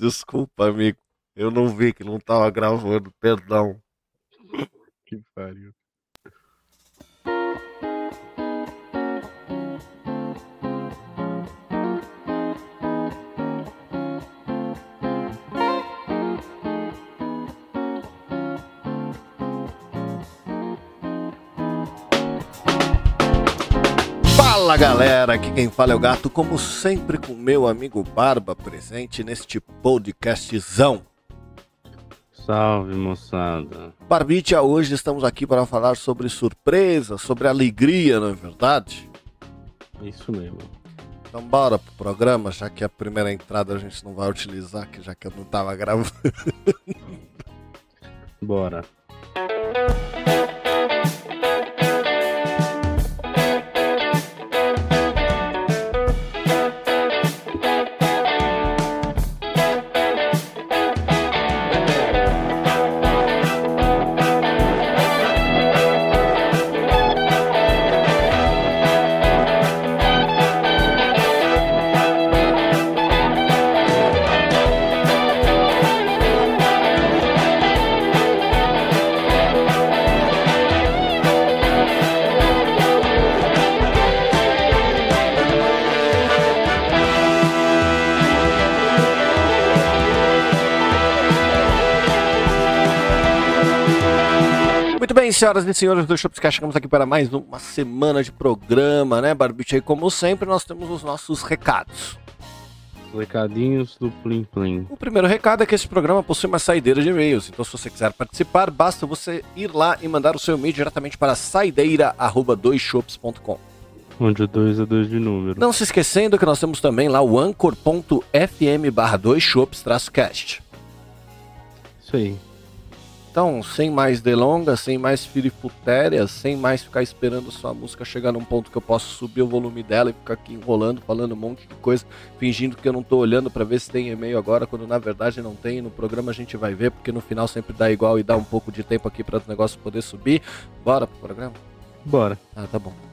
Desculpa, amigo. Eu não vi que não tava gravando, perdão. Que pariu. Fala galera, aqui quem fala é o Gato, como sempre com meu amigo Barba presente neste podcastzão. Salve, moçada. Barbicha, hoje estamos aqui para falar sobre surpresa, sobre alegria, não é verdade? Isso mesmo. Então bora pro programa, já que a primeira entrada a gente não vai utilizar, que já que eu não tava gravando. Bora. Senhoras e senhores do Shopscast, chegamos aqui para mais uma semana de programa, né, Barbicha? E como sempre, nós temos os nossos recados. Recadinhos do Plim Plim. O primeiro recado é que esse programa possui uma saideira de e-mails, então se você quiser participar, basta você ir lá e mandar o seu e-mail diretamente para saideira.doisshops.com. Onde o 2 é 2 de número. Não se esquecendo que nós temos também lá o anchor.fm barra 2shops-cast. Isso aí. Então, sem mais delongas, sem mais firifutérias, sem mais ficar esperando sua música chegar num ponto que eu posso subir o volume dela e ficar aqui enrolando, falando um monte de coisa, fingindo que eu não tô olhando para ver se tem e-mail agora, quando na verdade não tem. No programa a gente vai ver, porque no final sempre dá igual e dá um pouco de tempo aqui para os negócios poder subir. Bora pro programa? Bora. Ah, tá bom.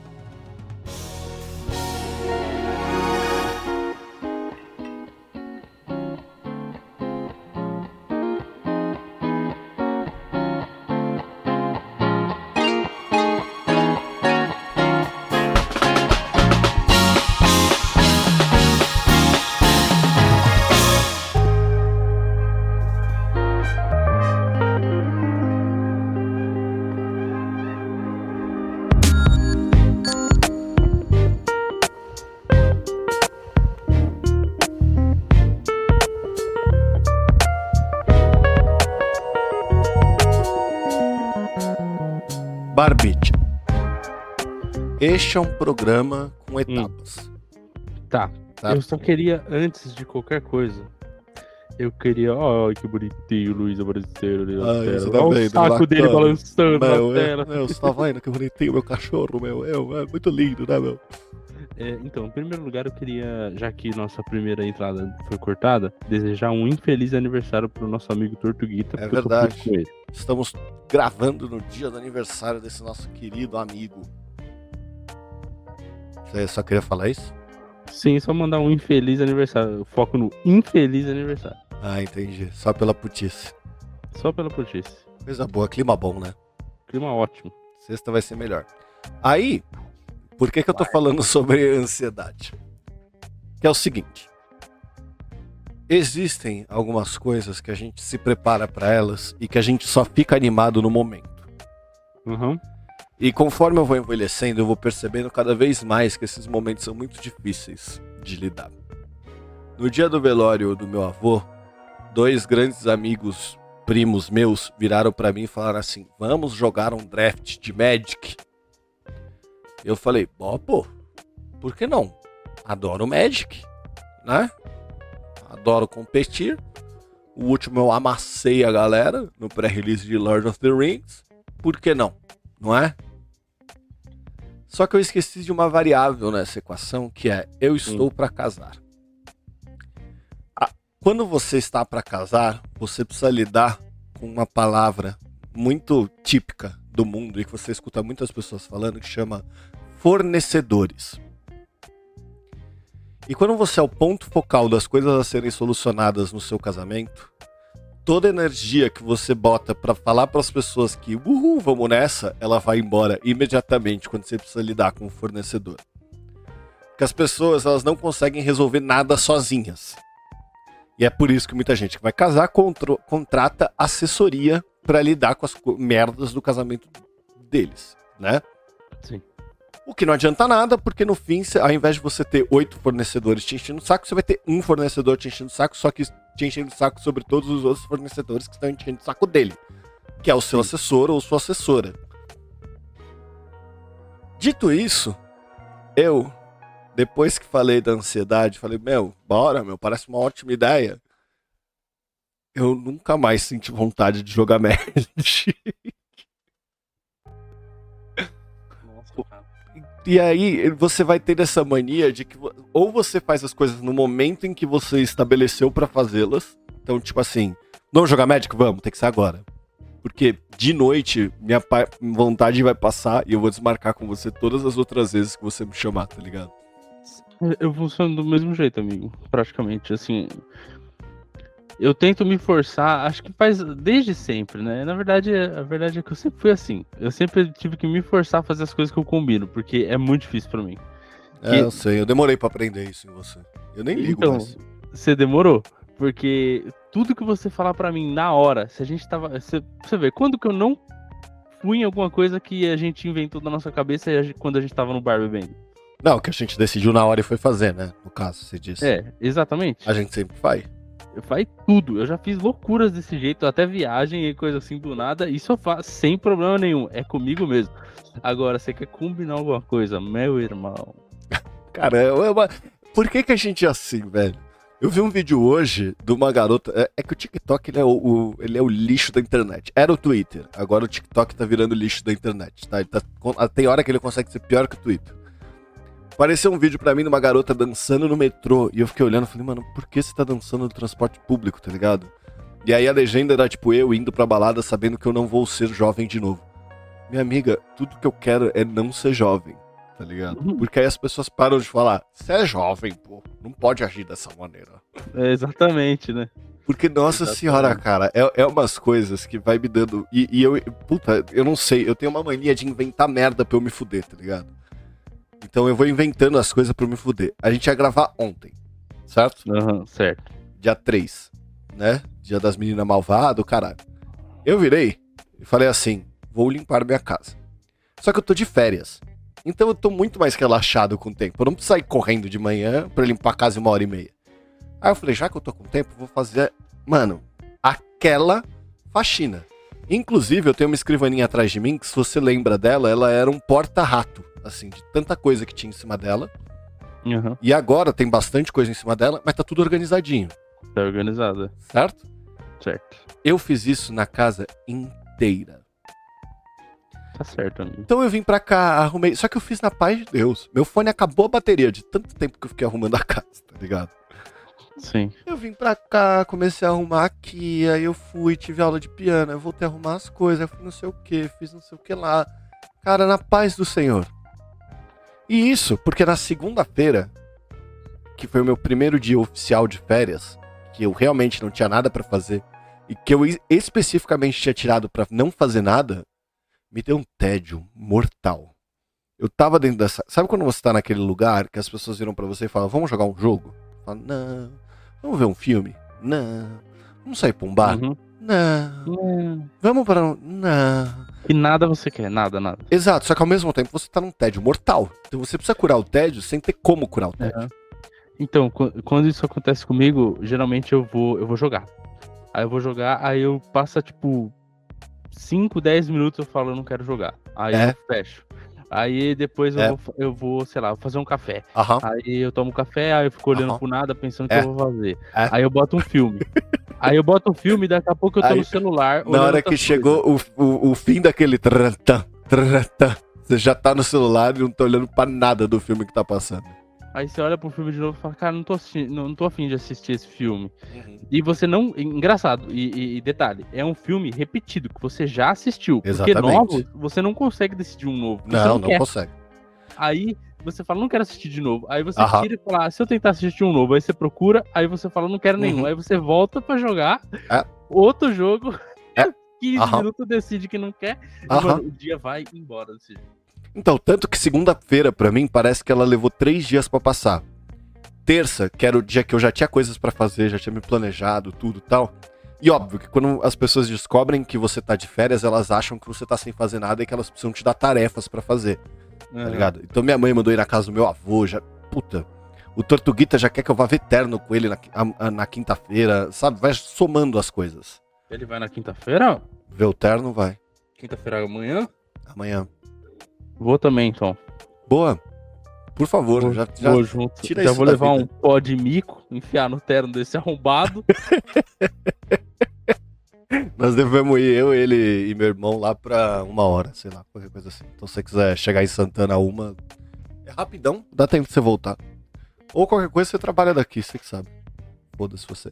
Este é um programa com etapas. Tá. Tá? Eu só queria, antes de qualquer coisa, eu queria. Ai, que bonitinho, Luiz apareceu ali na Ai, tela. tá Olha vendo? o saco dele Bacana. balançando Meu, na tela. meu, você tá vendo que bonitinho meu cachorro, meu? É, é muito lindo, né, meu? É, então, em primeiro lugar, eu queria, já que nossa primeira entrada foi cortada, desejar um infeliz aniversário pro nosso amigo Tortuguita. É eu verdade. Estamos gravando no dia do aniversário desse nosso querido amigo. Você só queria falar isso? Sim, só mandar um infeliz aniversário. Foco no infeliz aniversário. Ah, entendi. Só pela putice. Só pela putice. Coisa boa, clima bom, né? Clima ótimo. Sexta vai ser melhor. Aí, por que, que eu tô falando sobre ansiedade? Que é o seguinte. Existem algumas coisas que a gente se prepara para elas e que a gente só fica animado no momento. Uhum. E conforme eu vou envelhecendo, eu vou percebendo cada vez mais que esses momentos são muito difíceis de lidar. No dia do velório do meu avô, dois grandes amigos, primos meus, viraram pra mim e falaram assim: "Vamos jogar um draft de Magic". Eu falei: "Ó, pô, por que não? Adoro Magic, né? Adoro competir. O último eu amassei a galera no pré-release de Lord of the Rings. Por que não? Não é? Só que eu esqueci de uma variável nessa equação que é eu estou para casar. Ah, Quando você está para casar, você precisa lidar com uma palavra muito típica do mundo e que você escuta muitas pessoas falando que chama fornecedores. E quando você é o ponto focal das coisas a serem solucionadas no seu casamento, toda energia que você bota para falar para as pessoas que, uhul, vamos nessa, ela vai embora imediatamente quando você precisa lidar com o fornecedor. Porque as pessoas, elas não conseguem resolver nada sozinhas. E é por isso que muita gente que vai casar contrata assessoria para lidar com as merdas do casamento deles, né? Sim. O que não adianta nada, porque no fim, ao invés de você ter oito fornecedores te enchendo o saco, você vai ter um fornecedor te enchendo o saco, só que te enchendo o saco sobre todos os outros fornecedores que estão enchendo o saco dele, que é o seu assessor ou sua assessora. Dito isso, eu, depois que falei da ansiedade, falei, meu, bora, meu, parece uma ótima ideia. Eu nunca mais senti vontade de jogar Magic. E aí você vai ter essa mania de que ou você faz as coisas no momento em que você estabeleceu pra fazê-las. Então, tipo assim, vamos jogar Magic? Vamos, tem que ser agora. Porque de noite minha vontade vai passar e eu vou desmarcar com você todas as outras vezes que você me chamar, tá ligado? Eu funciono do mesmo jeito, amigo. Praticamente, assim. Eu tento me forçar, acho que faz desde sempre, né? Na verdade, a verdade é que eu sempre fui assim. Eu sempre tive que me forçar a fazer as coisas que eu combino, porque é muito difícil pra mim. É, Que- eu sei, eu demorei pra aprender isso em você. Eu nem ligo Então, mais. Você demorou? Porque tudo que você falar pra mim na hora, se a gente tava. Você, você vê, quando que eu não fui em alguma coisa que a gente inventou na nossa cabeça quando a gente tava no bar bebendo? Não, que a gente decidiu na hora e foi fazer, né? No caso, você disse. É, exatamente. A gente sempre faz. Faz tudo. Eu já fiz loucuras desse jeito, até viagem e coisa assim do nada. Isso eu faço sem problema nenhum. É comigo mesmo. Agora, você quer combinar alguma coisa, meu irmão? Cara, uma... por que, que a gente é assim, velho? Eu vi um vídeo hoje de uma garota. É, é que o TikTok ele é o, o- ele é o lixo da internet. Era o Twitter. Agora o TikTok tá virando lixo da internet. Tá? Tá- tem hora que ele consegue ser pior que o Twitter. Apareceu um vídeo pra mim de uma garota dançando no metrô. E eu fiquei olhando e falei, mano, por que você tá dançando no transporte público, tá ligado? E aí a legenda era tipo eu indo pra balada sabendo que eu não vou ser jovem de novo. Minha amiga, tudo que eu quero é não ser jovem, tá ligado? Uhum. Porque aí as pessoas param de falar, você é jovem, pô, não pode agir dessa maneira. É exatamente, né? Porque, nossa Exatamente. senhora, cara, é, é umas coisas que vai me dando. E, e eu, puta, eu não sei, eu tenho uma mania de inventar merda pra eu me fuder, tá ligado? Então eu vou inventando as coisas pra eu me fuder. A gente ia gravar ontem, certo? Aham, certo. Dia 3, né? Dia das meninas malvadas, caralho. Eu virei e falei assim: vou limpar minha casa. Só que eu tô de férias. Então eu tô muito mais relaxado com o tempo. Eu não preciso sair correndo de manhã pra limpar a casa em uma hora e meia. Aí eu falei, já que eu tô com tempo, vou fazer, mano, aquela faxina. Inclusive, eu tenho uma escrivaninha atrás de mim, que se você lembra dela, ela era um porta-rato, assim, de tanta coisa que tinha em cima dela. Aham, E agora tem bastante coisa em cima dela, mas tá tudo organizadinho, tá organizada. certo? Certo. Eu fiz isso na casa inteira. Tá certo, amigo. Então eu vim pra cá, arrumei. Só que eu fiz na paz de Deus. Meu fone acabou a bateria de tanto tempo que eu fiquei arrumando a casa, tá ligado? Sim. Eu vim pra cá, comecei a arrumar aqui, aí eu fui, tive aula de piano, eu voltei a arrumar as coisas, eu fui não sei o que, fiz não sei o que lá. Cara, na paz do Senhor. E isso porque na segunda-feira, que foi o meu primeiro dia oficial de férias, que eu realmente não tinha nada pra fazer, e que eu es- especificamente tinha tirado pra não fazer nada, me deu um tédio mortal. Eu tava dentro dessa. Sabe quando você tá naquele lugar que as pessoas viram pra você e falam, vamos jogar um jogo? Fala, não. Vamos ver um filme? Não. Vamos sair pra um bar? Uhum. Não. Hum, Vamos para um. Não. E nada você quer, nada, nada. Exato, só que ao mesmo tempo você tá num tédio mortal. Então você precisa curar o tédio sem ter como curar o tédio. Então, qu- quando isso acontece comigo, geralmente eu vou, eu vou jogar. Aí eu vou jogar, aí eu passo tipo 5, 10 minutos eu falo, eu não quero jogar. Aí É. eu fecho. Aí depois eu, É. vou, eu vou, sei lá, vou fazer um café. Aham. Aí eu tomo café, aí eu fico olhando Aham. pro nada, pensando o que É. eu vou fazer. É. Aí eu boto um filme. aí eu boto um filme e daqui a pouco eu tô Aí, no celular. Na hora que chegou o, o, o fim daquele. trantã, trantã, Você já tá no celular e não tá olhando pra nada do filme que tá passando. Aí você olha pro filme de novo e fala, cara, não tô, assistindo, não, não tô afim de assistir esse filme. E você não. Engraçado, e, e- detalhe, é um filme repetido, que você já assistiu. Exatamente. Porque novo, você não consegue decidir um novo. Não, não quer. consegue. Aí você fala, não quero assistir de novo. Aí você Aham. tira e fala, ah, se eu tentar assistir um novo, aí você procura, aí você fala, não quero nenhum. Uhum. Aí você volta pra jogar É. outro jogo, É. 15 Aham. minutos decide que não quer, e, Aham. mano, o dia vai embora desse jeito. Então, tanto que segunda-feira, pra mim, parece que ela levou três dias pra passar. Terça, que era o dia que eu já tinha coisas pra fazer, já tinha me planejado, tudo e tal. E óbvio que quando as pessoas descobrem que você tá de férias, elas acham que você tá sem fazer nada e que elas precisam te dar tarefas pra fazer, tá Aham. ligado? Então minha mãe mandou ir na casa do meu avô, já. Puta. O Tortuguita já quer que eu vá ver terno com ele na, a- a- na quinta-feira, sabe? Vai somando as coisas. Ele vai na quinta-feira? Ver o terno, vai. Quinta-feira amanhã? Amanhã. Vou também, então. Boa. Por favor, Vou, já, já vou junto. tira Já isso vou levar vida. um pó de mico, enfiar no terno desse arrombado. Nós devemos ir, eu, ele e meu irmão, lá pra uma hora, sei lá, qualquer coisa assim. Então se você quiser chegar em Santana uma, é rapidão, dá tempo de você voltar. Ou qualquer coisa você trabalha daqui, você que sabe. Foda-se você.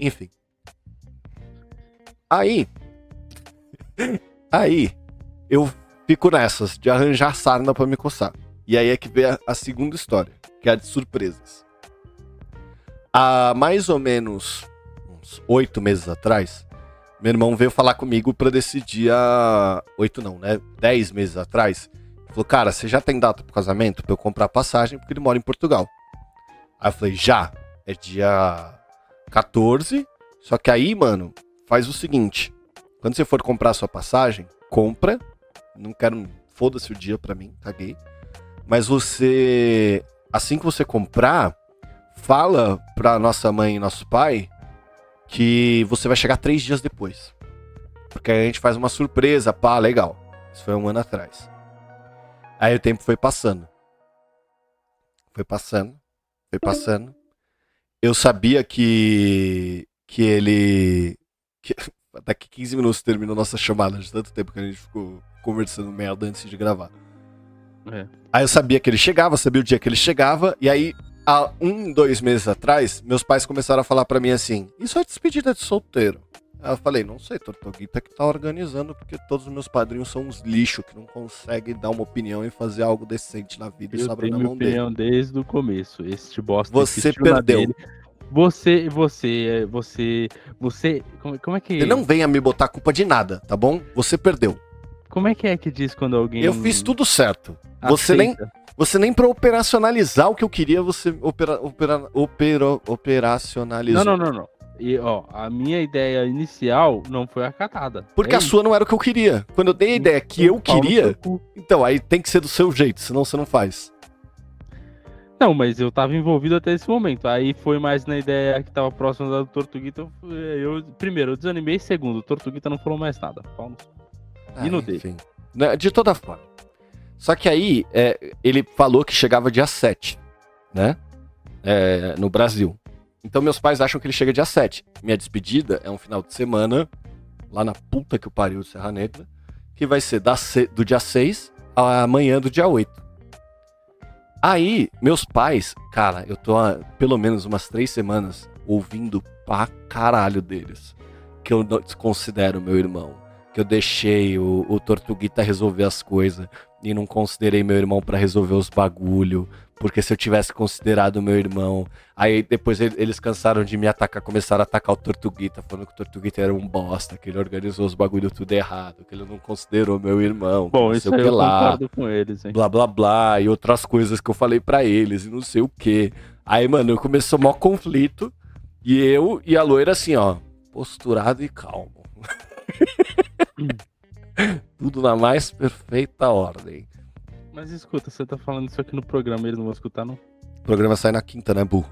Enfim. Aí. Aí, eu fico nessas de arranjar sarna pra me coçar. E aí é que vem a, a segunda história, que é a de surpresas. Há mais ou menos uns oito meses atrás, meu irmão veio falar comigo pra decidir há. Oito não, né? Dez meses atrás. Falou, cara, você já tem data pro casamento pra eu comprar passagem porque ele mora em Portugal. Aí eu falei, já. É dia 14. Só que aí, mano, faz o seguinte. Quando você for comprar sua passagem, compra. Não quero. Foda-se o dia pra mim, caguei. Mas você. Assim que você comprar, fala pra nossa mãe e nosso pai que você vai chegar três dias depois. Porque aí a gente faz uma surpresa, pá, legal. Isso foi um ano atrás. Aí o tempo foi passando. Foi passando, foi passando. Eu sabia que. que ele. Que, daqui 15 minutos termina a nossa chamada, de tanto tempo que a gente ficou conversando merda antes de gravar. É. Aí eu sabia que ele chegava, sabia o dia que ele chegava, e aí, há um, dois meses atrás, meus pais começaram a falar pra mim assim: Isso é despedida de solteiro. Aí eu falei: Não sei, Tortuguita que tá organizando, porque todos os meus padrinhos são uns lixo que não conseguem dar uma opinião e fazer algo decente na vida e Eu sobra tenho na mão dele. opinião desde o começo. Este bosta Você perdeu. dele. Você, você, você, você. Como, como é que. Você não venha me botar culpa de nada, tá bom? Você perdeu. Como é que é que diz quando alguém. Eu fiz tudo certo. Você nem, aceita? Você nem pra operacionalizar o que eu queria, você opera, opera, opera, operacionalizou. Não, não, não, não. E, ó, a minha ideia inicial não foi acatada. Porque É a sua não era o que eu queria. Quando eu dei a ideia que isso. eu queria, então aí tem que ser do seu jeito, senão você não faz. Não, mas eu tava envolvido até esse momento. Aí foi mais na ideia que tava próxima da do Tortuguita. Eu, eu- primeiro, eu desanimei. Segundo, o Tortuguita não falou mais nada. Pau no- E no dele? Ah, enfim. Né, De toda forma. Só que aí, é, ele falou que chegava dia 7, né? É, no Brasil. Então meus pais acham que ele chega dia 7. Minha despedida é um final de semana, lá na puta que o pariu de Serra Negra, que vai ser do dia 6 à manhã do dia 8. Aí, meus pais, cara, eu tô há pelo menos umas três semanas ouvindo pra caralho deles. Que eu não desconsidero meu irmão. Que eu deixei o, o Tortuguita resolver as coisas. E não considerei meu irmão pra resolver os bagulho. Porque se eu tivesse considerado meu irmão. Aí depois ele- eles cansaram de me atacar, começaram a atacar o Tortuguita, falando que o Tortuguita era um bosta, que ele organizou os bagulho tudo errado, que ele não considerou meu irmão. Bom, isso o aí eu lá concordo com eles, hein? blá blá blá, e outras coisas que eu falei pra eles, e não sei o que. Aí, mano, começou maior conflito, e eu e a loira assim, ó, posturado e calmo. Tudo na mais perfeita ordem. Mas escuta, você tá falando isso aqui no programa, eles não vão escutar, não? O programa sai na quinta, né, burro?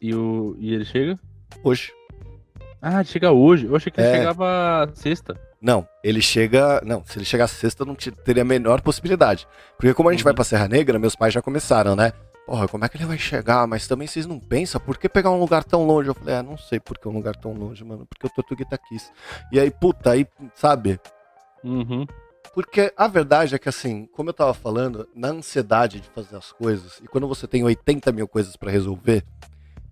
E, o, e ele chega? Hoje. Ah, ele chega hoje. Eu achei que ele É. chegava sexta. Não, ele chega. Não, se ele chegar sexta, não te- teria a menor possibilidade. Porque como a gente Uhum. vai pra Serra Negra, meus pais já começaram, né? Porra, como é que ele vai chegar? Mas também vocês não pensam, por que pegar um lugar tão longe? Eu falei, ah, não sei por que um lugar tão longe, mano. Porque o Tortuguita quis. E aí, puta, aí, sabe? Uhum. Porque a verdade é que, assim, como eu tava falando, na ansiedade de fazer as coisas, e quando você tem 80 mil coisas pra resolver,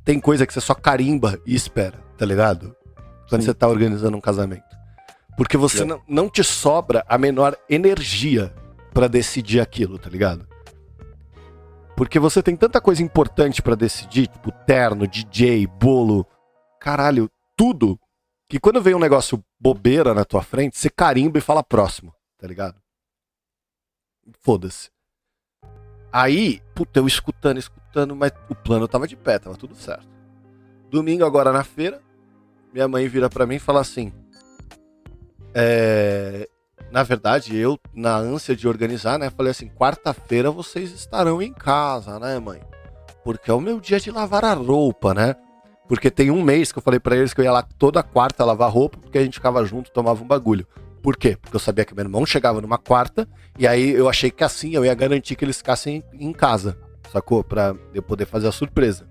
tem coisa que você só carimba e espera, tá ligado? Quando Sim. você tá organizando um casamento. Porque você É. não, não te sobra a menor energia para decidir aquilo, tá ligado? Porque você tem tanta coisa importante para decidir, tipo terno, DJ, bolo, caralho, tudo, que quando vem um negócio bobeira na tua frente, você carimba e fala próximo, tá ligado? Foda-se. Aí, puta, eu escutando, escutando, mas o plano tava de pé, tava tudo certo. Domingo agora na feira, minha mãe vira para mim e fala assim: é, na verdade, eu, na ânsia de organizar, né, falei assim: quarta-feira vocês estarão em casa, né, mãe? Porque é o meu dia de lavar a roupa, né? Porque tem um mês que eu falei para eles que eu ia lá toda quarta lavar roupa, porque a gente ficava junto, tomava um bagulho. Por quê? Porque eu sabia que meu irmão chegava numa quarta, e aí eu achei que assim eu ia garantir que eles ficassem em casa, sacou? Pra eu poder fazer a surpresa.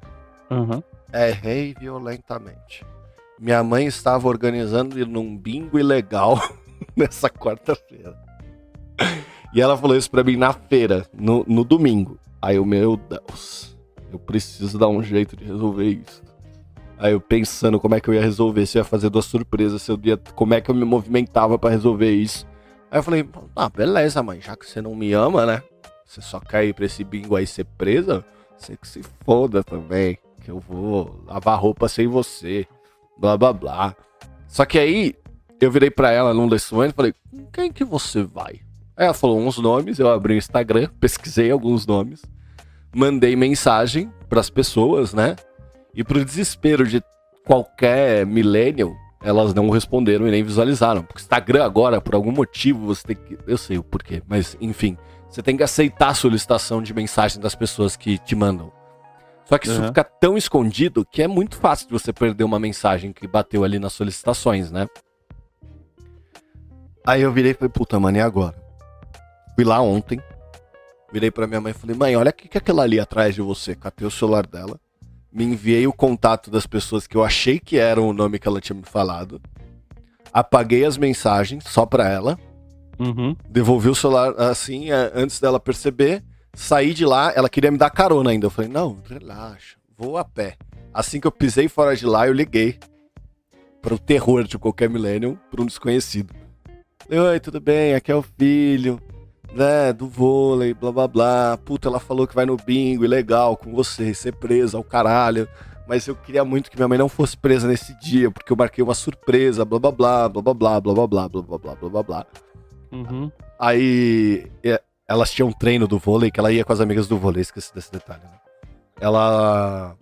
Uhum. Errei violentamente. Minha mãe estava organizando num bingo ilegal nessa quarta-feira. E ela falou isso pra mim na feira, no, no domingo. Aí eu, meu Deus, eu preciso dar um jeito de resolver isso. Aí eu pensando como é que eu ia resolver, se eu ia fazer duas surpresas, se eu ia, como é que eu me movimentava para resolver isso. Aí eu falei, ah, beleza, mãe, já que você não me ama, né? Você só quer ir pra esse bingo aí ser presa, você que se foda também, que eu vou lavar roupa sem você, blá blá blá. Só que aí eu virei para ela num desses momentos e falei, com quem que você vai? Aí ela falou uns nomes, eu abri o Instagram, pesquisei alguns nomes, mandei mensagem para as pessoas, né? E pro desespero de qualquer millennial, elas não responderam e nem visualizaram. Porque Instagram agora, por algum motivo, você tem que. Eu sei o porquê, mas enfim. Você tem que aceitar a solicitação de mensagem das pessoas que te mandam. Só que isso uhum. fica tão escondido que é muito fácil de você perder uma mensagem que bateu ali nas solicitações, né? Aí eu virei e falei, puta, mano, e agora? Fui lá ontem, virei pra minha mãe e falei, mãe, olha o que é aquela ali atrás de você. Catei o celular dela, me enviei o contato das pessoas que eu achei que eram o nome que ela tinha me falado. Apaguei as mensagens só pra ela. Uhum. Devolvi o celular assim, é, antes dela perceber. Saí de lá, ela queria me dar carona ainda. Eu falei, não, relaxa, vou a pé. Assim que eu pisei fora de lá, eu liguei para o terror de qualquer millennium, para um desconhecido. Oi, tudo bem? Aqui é o filho, né, do vôlei, blá blá blá. Puta, ela falou que vai no bingo, e legal, com você, ser presa ao caralho. Mas eu queria muito que minha mãe não fosse presa nesse dia, porque eu marquei uma surpresa, blá blá blá, blá blá blá, blá blá blá, blá blá blá, blá blá blá. Uhum. Aí elas tinham um treino do vôlei, que ela ia com as amigas do vôlei, esqueci desse detalhe, né? Ela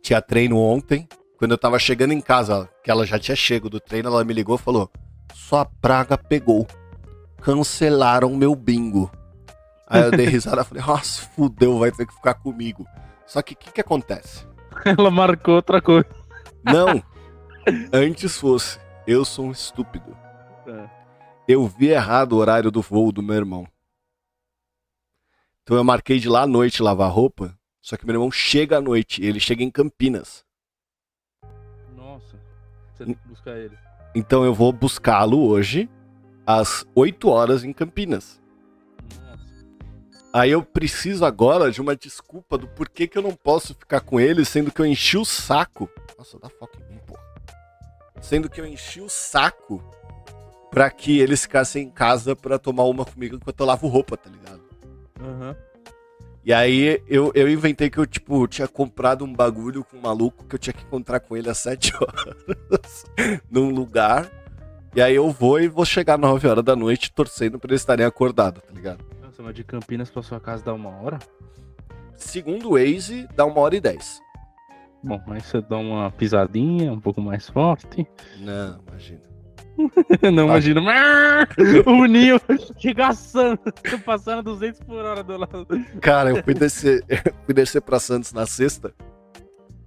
tinha treino ontem. Quando eu tava chegando em casa, que ela já tinha chego do treino, ela me ligou e falou: Sua praga pegou. Cancelaram meu bingo. Aí eu dei risada e falei, nossa, fudeu, vai ter que ficar comigo. Só que o que, que acontece? Ela marcou outra coisa. Não. Antes fosse, eu sou um estúpido. É. Eu vi errado o horário do voo do meu irmão. Então eu marquei de lá à noite lavar roupa, só que meu irmão chega à noite, ele chega em Campinas. Nossa, você tem que buscar ele. Então eu vou buscá-lo hoje, às 8 horas em Campinas. Aí eu preciso agora de uma desculpa do porquê que eu não posso ficar com ele, sendo que eu enchi o saco. Nossa, dá foco em mim, porra. Sendo que eu enchi o saco pra que eles ficassem em casa pra tomar uma comigo enquanto eu lavo roupa, tá ligado? Uhum. E aí eu, eu inventei que eu, tipo, tinha comprado um bagulho com um maluco que eu tinha que encontrar com ele às 7 horas num lugar. E aí eu vou e vou chegar às 9 horas da noite torcendo pra eles estarem acordados, tá ligado? Nossa, mas de Campinas pra sua casa dá uma hora? Segundo o Waze, dá uma hora e dez. Bom, mas você dá uma pisadinha um pouco mais forte. Não, imagina. Não imagino. O Ninho regaçando, passando 200 por hora do lado. Cara, eu fui descer, eu fui descer pra Santos na sexta.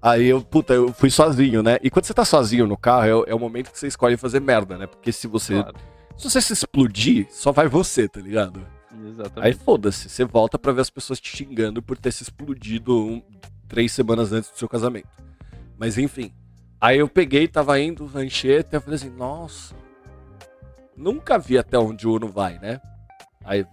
Aí eu, puta, eu fui sozinho, né? E quando você tá sozinho no carro, é, é o momento que você escolhe fazer merda, né? Porque se você. Claro. Se você se explodir, só vai você, tá ligado? Exatamente. Aí foda-se, você volta pra ver as pessoas te xingando por ter se explodido um, três semanas antes do seu casamento. Mas enfim. Aí eu peguei, tava indo, rancheta, eu falei assim, nossa, nunca vi até onde o Uno vai, né? Aí.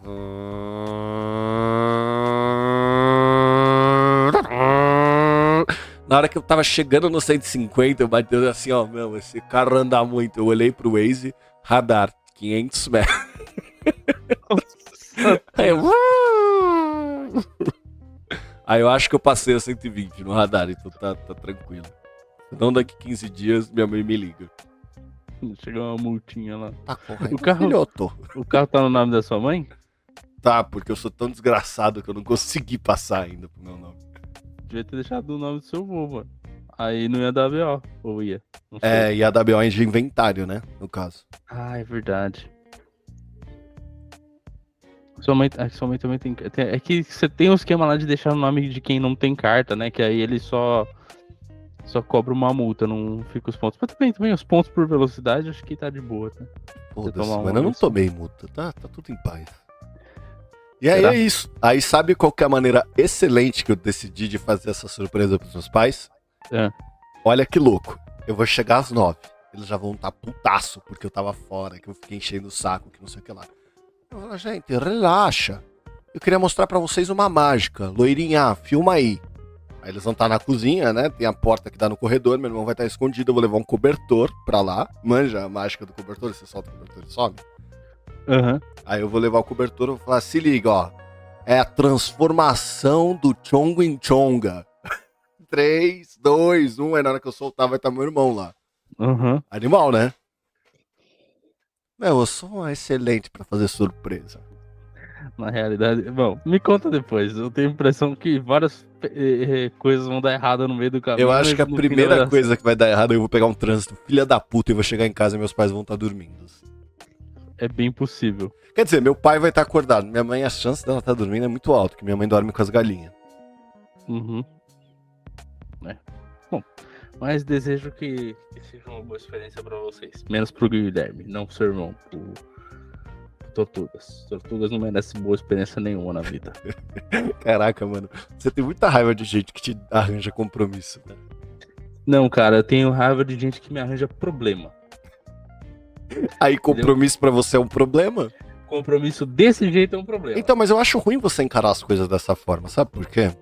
Na hora que eu tava chegando no 150, eu bati assim, ó, meu, esse carro anda muito. Eu olhei pro Waze, radar, 500 metros. Aí eu... Aí eu acho que eu passei a 120 no radar, então tá, tá tranquilo. Não daqui 15 dias minha mãe me liga. Chegou uma multinha lá. Tá correto, O carro- filhoto. O carro tá no nome da sua mãe? Tá, porque eu sou tão desgraçado que eu não consegui passar ainda pro meu nome. Devia ter deixado o nome do seu avô, mano. Aí não ia dar BO, ou ia? É, e a WO é de inventário, né? No caso. Ah, é verdade. Sua mãe, é sua mãe também tem, tem- É que você tem um esquema lá de deixar o nome de quem não tem carta, né? Que aí ele só. Só cobra uma multa, não fica os pontos. Mas também, também os pontos por velocidade, acho que tá de boa, né? Tomar uma mano, eu não tomei multa, tá? Tá tudo em paz. E aí Será? é isso. Aí sabe qual que é a maneira excelente que eu decidi de fazer essa surpresa pros meus pais? É. Olha que louco. Eu vou chegar às nove. Eles já vão estar putaço porque eu tava fora, que eu fiquei enchendo o saco, que não sei o que lá. Eu falo, gente, relaxa. Eu queria mostrar pra vocês uma mágica. Loirinha, filma aí. Aí eles vão estar na cozinha, né? Tem a porta que dá no corredor, meu irmão vai estar escondido, eu vou levar um cobertor pra lá. Manja a mágica do cobertor, você solta o cobertor e some. Aham. Aí eu vou levar o cobertor e vou falar, se liga, ó. É a transformação do Chongwin Chonga. 3, 2, 1, aí na hora que eu soltar vai estar meu irmão lá. Aham. Animal, né? Meu, eu sou um excelente pra fazer surpresa. Na realidade. Bom, me conta depois. Eu tenho a impressão que várias eh, eh, coisas vão dar errado no meio do caminho. Eu acho que a primeira coisa que vai dar errado é eu vou pegar um trânsito filha da puta e vou chegar em casa e meus pais vão estar dormindo. certo. É bem possível. Quer dizer, meu pai vai estar acordado. Minha mãe, a chance dela estar dormindo é muito alta, que minha mãe dorme com as galinhas. Uhum. É. Bom, mas desejo que, que seja uma boa experiência pra vocês. Menos pro Guilherme, não pro seu irmão, pro Tortugas. Tortugas não merecem boa experiência nenhuma na vida. Caraca, mano. Você tem muita raiva de gente que te arranja compromisso, né? Não, cara, eu tenho raiva de gente que me arranja problema. Aí compromisso pra você é um problema? Compromisso desse jeito é um problema. Então, mas eu acho ruim você encarar as coisas dessa forma, sabe por quê?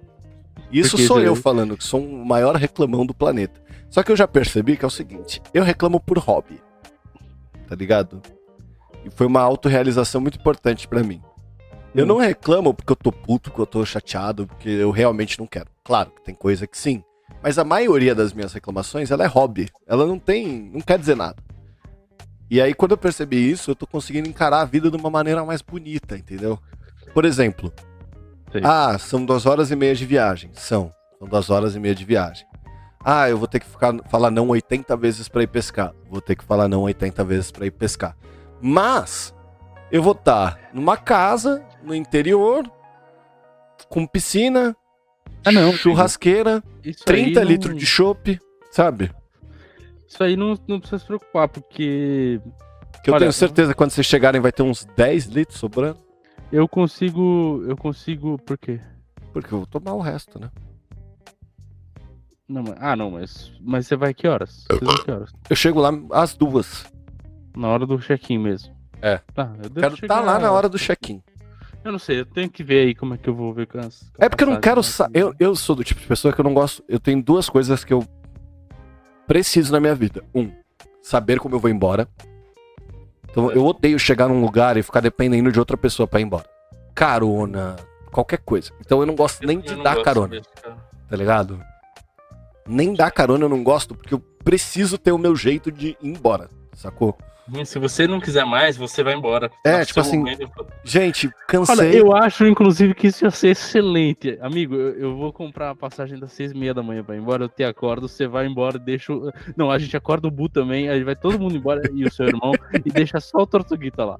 Isso Porque sou eu falando, que sou o maior reclamão do planeta. Só que eu já percebi que é o seguinte, eu reclamo por hobby. Tá ligado? E foi uma autorrealização muito importante pra mim. Eu Hum. não reclamo porque eu tô puto, porque eu tô chateado, porque eu realmente não quero. Claro que tem coisa que sim. Mas a maioria das minhas reclamações, ela é hobby. Ela não tem. não quer dizer nada. E aí, quando eu percebi isso, eu tô conseguindo encarar a vida de uma maneira mais bonita, entendeu? Por exemplo, Sei. ah, são duas horas e meia de viagem. São. São duas horas e meia de viagem. Ah, eu vou ter que ficar, falar não 80 vezes pra ir pescar. Vou ter que falar não 80 vezes pra ir pescar. Mas, eu vou estar numa casa, no interior, com piscina, Ah, não, churrasqueira, Isso 30 aí não- litros de chopp, sabe? Isso aí não, não precisa se preocupar, porque Que eu Olha, tenho certeza que quando vocês chegarem vai ter uns 10 litros sobrando. eu consigo. Eu consigo. Por quê? Porque eu vou tomar o resto, né? Não, mas- ah, não, mas. Mas você vai que horas? Você vai que horas? Eu chego lá às duas. Na hora do check-in mesmo. É. Tá, eu Quero estar chegar- lá na hora do check-in. Eu não sei, eu tenho que ver aí como é que eu vou ver com as. com É porque eu não quero. Sa... né? Eu, eu sou do tipo de pessoa que eu não gosto. Eu tenho duas coisas que eu preciso na minha vida. Um, saber como eu vou embora. Então eu odeio chegar num lugar e ficar dependendo de outra pessoa pra ir embora. Carona, qualquer coisa. Então eu não gosto Eu- nem eu de dar carona, tá ligado? Nem dar carona eu não gosto, porque eu preciso ter o meu jeito de ir embora, sacou? Hum, Se você não quiser mais, você vai embora. É, No tipo assim, momento- Gente, Olha, cansei. eu acho, inclusive, que isso ia ser excelente. Amigo, eu, eu vou comprar a passagem das seis e meia da manhã pra ir embora, eu te acordo, você vai embora, deixa o... Não, a gente acorda o Bu também, aí vai todo mundo embora, e o seu irmão, e deixa só o Tortuguita lá.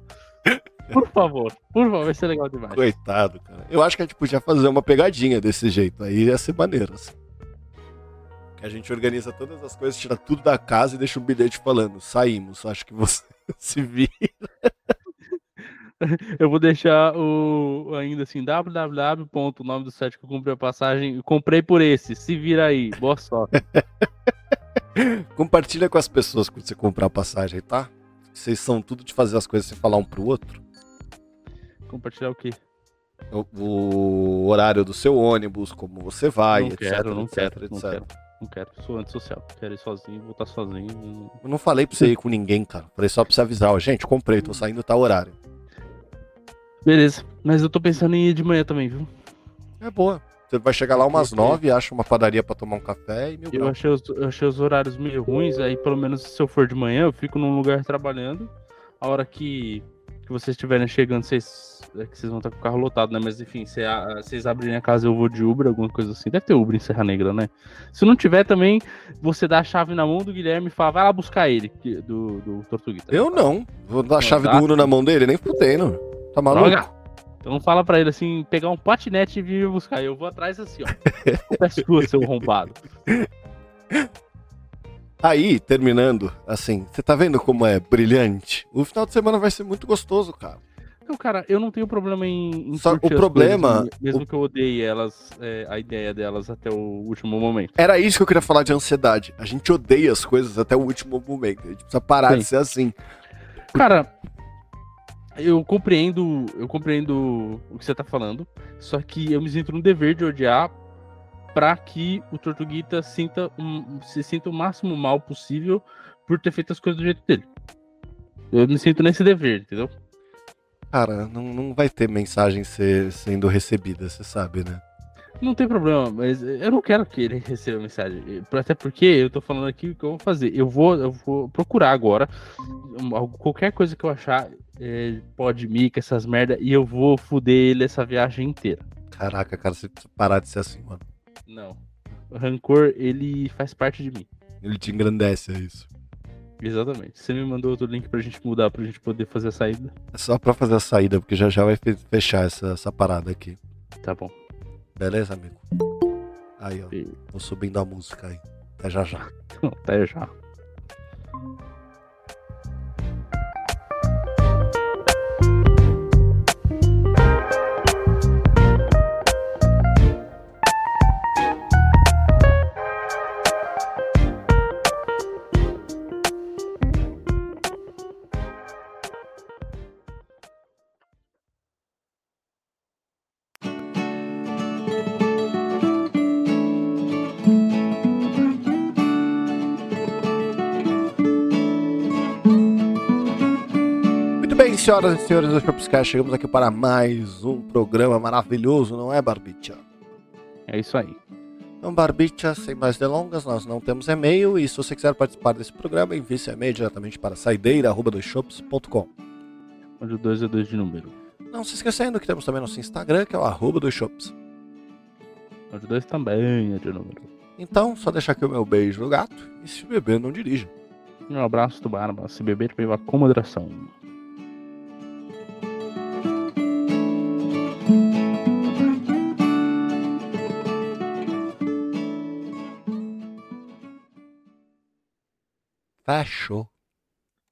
Por favor, por favor, vai ser legal demais. Coitado, cara. Eu acho que a gente podia fazer uma pegadinha desse jeito. Aí ia ser maneiro, assim. Que a gente organiza todas as coisas, tira tudo da casa e deixa um bilhete falando: saímos. Acho que você se vira. Eu vou deixar o ainda assim, www. o nome do site que eu comprei a passagem, comprei por esse, se vira aí, boa sorte. Compartilha com as pessoas quando você comprar a passagem, tá? Vocês são tudo de fazer as coisas sem falar um pro outro. Compartilhar o quê? O, o horário do seu ônibus, como você vai, não etc, quero, não etc, quero, etc. não quero. Não quero, sou antissocial. Quero ir sozinho, voltar sozinho. Eu não falei pra você ir com ninguém, cara. Falei só pra você avisar, ó, gente, comprei, tô saindo tal horário. Beleza. Mas eu tô pensando em ir de manhã também, viu? É boa. Você vai chegar lá umas nove, acha uma padaria pra tomar um café e mil Eu achei, os, eu achei os horários meio ruins, aí pelo menos se eu for de manhã, eu fico num lugar trabalhando. A hora que, que vocês estiverem chegando, vocês, é que vocês vão estar com o carro lotado, né? Mas enfim, se a- vocês abrirem a casa, eu vou de Uber, alguma coisa assim. Deve ter Uber em Serra Negra, né? Se não tiver também, você dá a chave na mão do Guilherme e fala, vai lá buscar ele, que- do, do Tortuguita. Eu não. Vou dar a chave dá. do Uno na mão dele, nem fudendo. Tá maluco? Droga! Então fala pra ele assim, pegar um patinete e vir buscar. Eu vou atrás assim, ó. É sua, seu arrombado. Aí, terminando, assim, você tá vendo como é brilhante? O final de semana vai ser muito gostoso, cara. Não, cara, eu não tenho problema em, em Só o problema- coisas, mesmo que eu odeie elas, é, a ideia delas até o último momento. Era isso que eu queria falar de ansiedade. A gente odeia as coisas até o último momento. A gente precisa parar Sim. de ser assim. Cara, eu compreendo, eu compreendo o que você tá falando, só que eu me sinto no dever de odiar pra que o Tortuguita sinta um- se sinta o máximo mal possível por ter feito as coisas do jeito dele. Eu me sinto nesse dever, entendeu? Cara, não, não vai ter mensagem ser, sendo recebida, você sabe, né? Não tem problema, mas eu não quero que ele receba mensagem. Até porque eu tô falando aqui o que eu vou fazer. Eu vou, eu vou procurar agora qualquer coisa que eu achar, é, pode mica, essas merda, e eu vou fuder ele essa viagem inteira. Caraca, cara, você precisa parar de ser assim, mano. Não. O rancor, ele faz parte de mim. Ele te engrandece, é isso. Exatamente. Você me mandou outro link pra gente mudar, pra gente poder fazer a saída. É só pra fazer a saída, porque já já vai fe- fechar essa, essa parada aqui. Tá bom. Beleza, amigo? Aí, ó. E- Vou subindo a música aí. Até já já. Até já. Senhoras e senhores do Shopscast, chegamos aqui para mais um programa maravilhoso, não é, Barbicha? É isso aí. Então, Barbicha, sem mais delongas, nós não temos e-mail e se você quiser participar desse programa, envie seu e-mail diretamente para saideira.com. Onde o 2 é 2 de número. Não se esquecendo que temos também nosso Instagram, que é o arroba dos shops. Onde 2 também é de número. Então, só deixar aqui o meu beijo no gato e se beber, não dirija. Um abraço do Barba. Se beber, beba com moderação. Fechou.